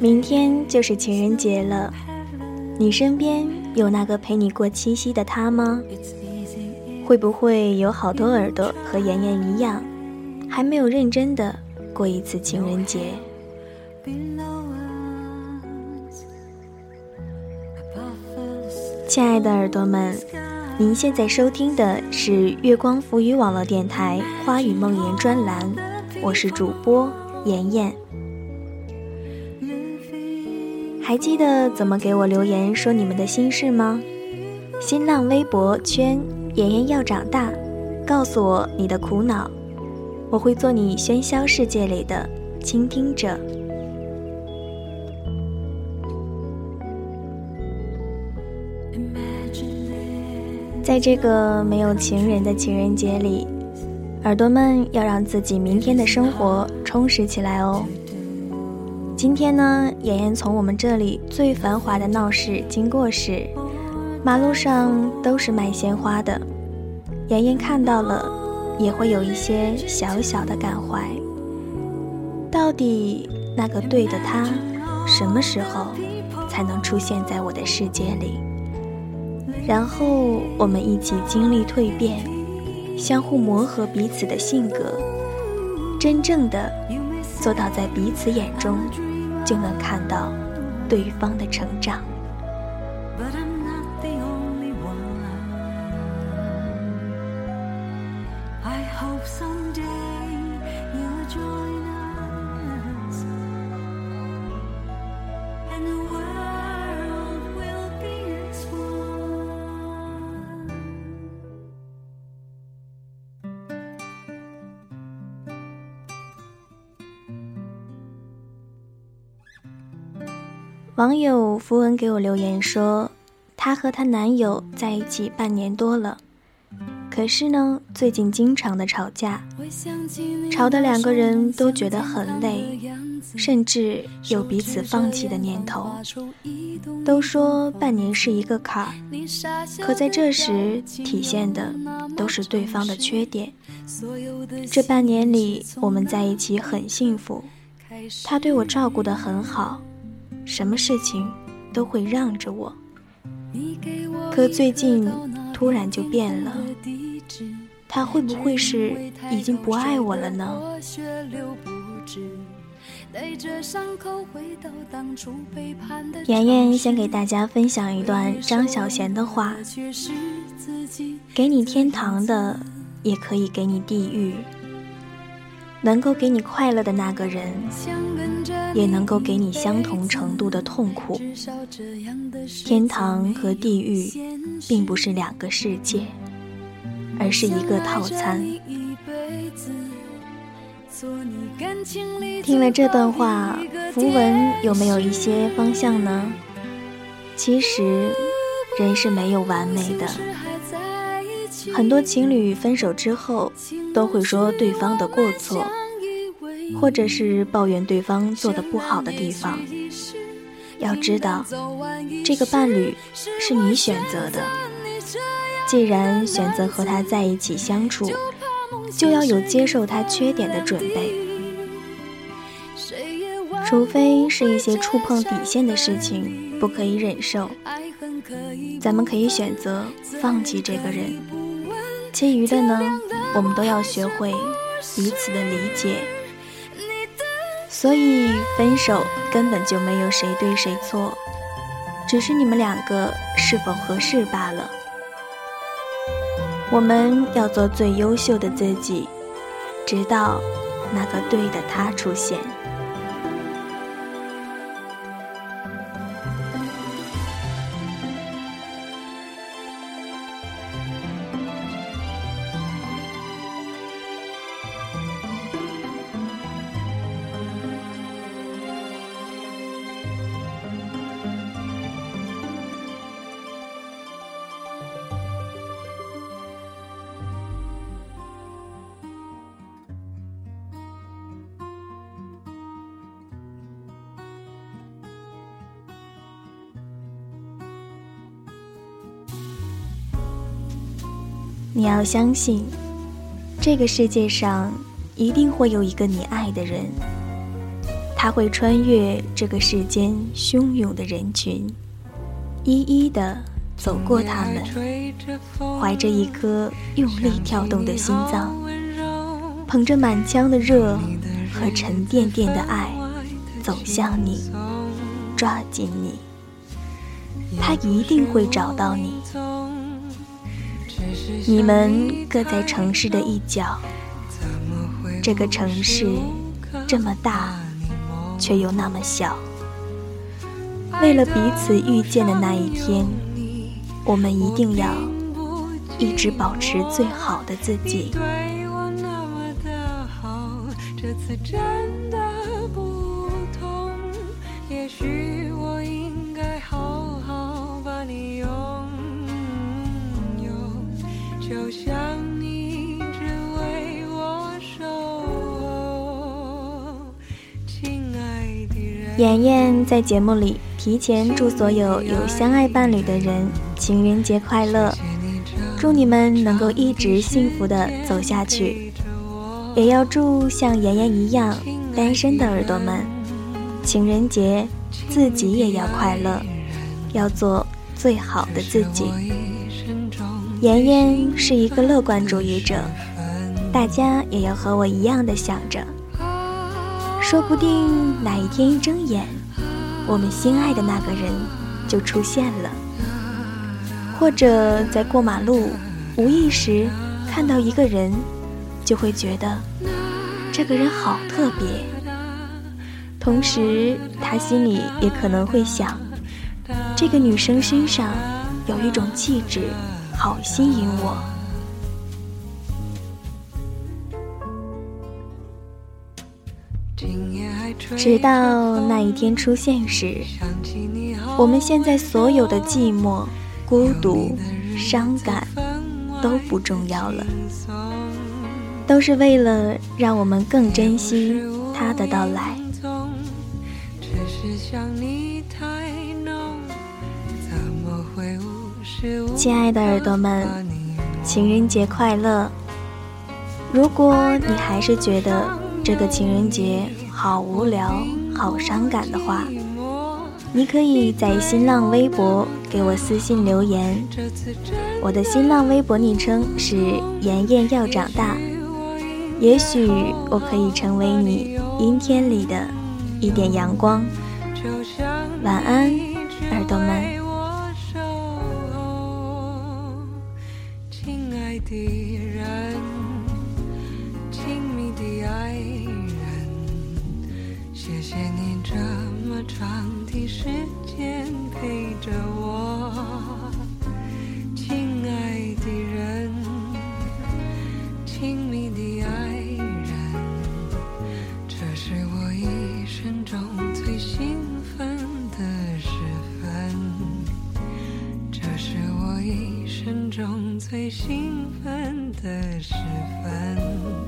明天就是情人节了，你身边有那个陪你过七夕的他吗？会不会有好多耳朵和妍妍一样，还没有认真的过一次情人节？亲爱的耳朵们，您现在收听的是月光浮语网络电台《花语梦言》专栏，我是主播妍妍。还记得怎么给我留言说你们的心事吗？新浪微博圈妍妍要长大，告诉我你的苦恼，我会做你喧嚣世界里的倾听者。在这个没有情人的情人节里，耳朵们要让自己明天的生活充实起来哦。今天呢，妍妍从我们这里最繁华的闹市经过时，马路上都是卖鲜花的。妍妍看到了，也会有一些小小的感怀。到底那个对的他，什么时候才能出现在我的世界里？然后我们一起经历蜕变，相互磨合彼此的性格，真正的做到在彼此眼中。就能看到对方的成长。网友符文给我留言说，她和她男友在一起半年多了，可是呢，最近经常的吵架，吵得两个人都觉得很累，甚至有彼此放弃的念头。都说半年是一个坎儿，可在这时体现的都是对方的缺点。这半年里，我们在一起很幸福，他对我照顾得很好。什么事情都会让着我，可最近突然就变了，他会不会是已经不爱我了呢？妍妍先给大家分享一段张小娴的话：给你天堂的，也可以给你地狱。能够给你快乐的那个人，也能够给你相同程度的痛苦。天堂和地狱并不是两个世界，而是一个套餐。听了这段话，符文有没有一些方向呢？其实，人是没有完美的。很多情侣分手之后，都会说对方的过错，或者是抱怨对方做的不好的地方。要知道，这个伴侣是你选择的，既然选择和他在一起相处，就要有接受他缺点的准备。除非是一些触碰底线的事情，不可以忍受，咱们可以选择放弃这个人。其余的呢，我们都要学会彼此的理解。所以分手根本就没有谁对谁错，只是你们两个是否合适罢了。我们要做最优秀的自己，直到那个对的他出现。你要相信，这个世界上一定会有一个你爱的人，他会穿越这个世间汹涌的人群，一一的走过他们，怀着一颗用力跳动的心脏，捧着满腔的热和沉甸甸的爱，走向你，抓紧你。他一定会找到你。你们各在城市的一角，这个城市这么大，却又那么小。为了彼此遇见的那一天，我们一定要一直保持最好的自己。想你，只为我守。亲爱妍妍在节目里提前祝所有有相爱伴侣的人情人节快乐，祝你们能够一直幸福的走下去，也要祝像妍妍一样单身的耳朵们，情人节自己也要快乐，要做最好的自己。妍妍是一个乐观主义者，大家也要和我一样的想着。说不定哪一天一睁眼，我们心爱的那个人就出现了；或者在过马路，无意识看到一个人，就会觉得这个人好特别。同时，他心里也可能会想，这个女生身上有一种气质，好吸引我。直到那一天出现时，我们现在所有的寂寞、孤独、伤感都不重要了，都是为了让我们更珍惜他的到来。亲爱的耳朵们，情人节快乐！如果你还是觉得这个情人节，好无聊，好伤感的话，你可以在新浪微博给我私信留言。我的新浪微博昵称是“妍妍要长大”，也许我可以成为你阴天里的一点阳光。晚安，耳朵们。兴奋的时分。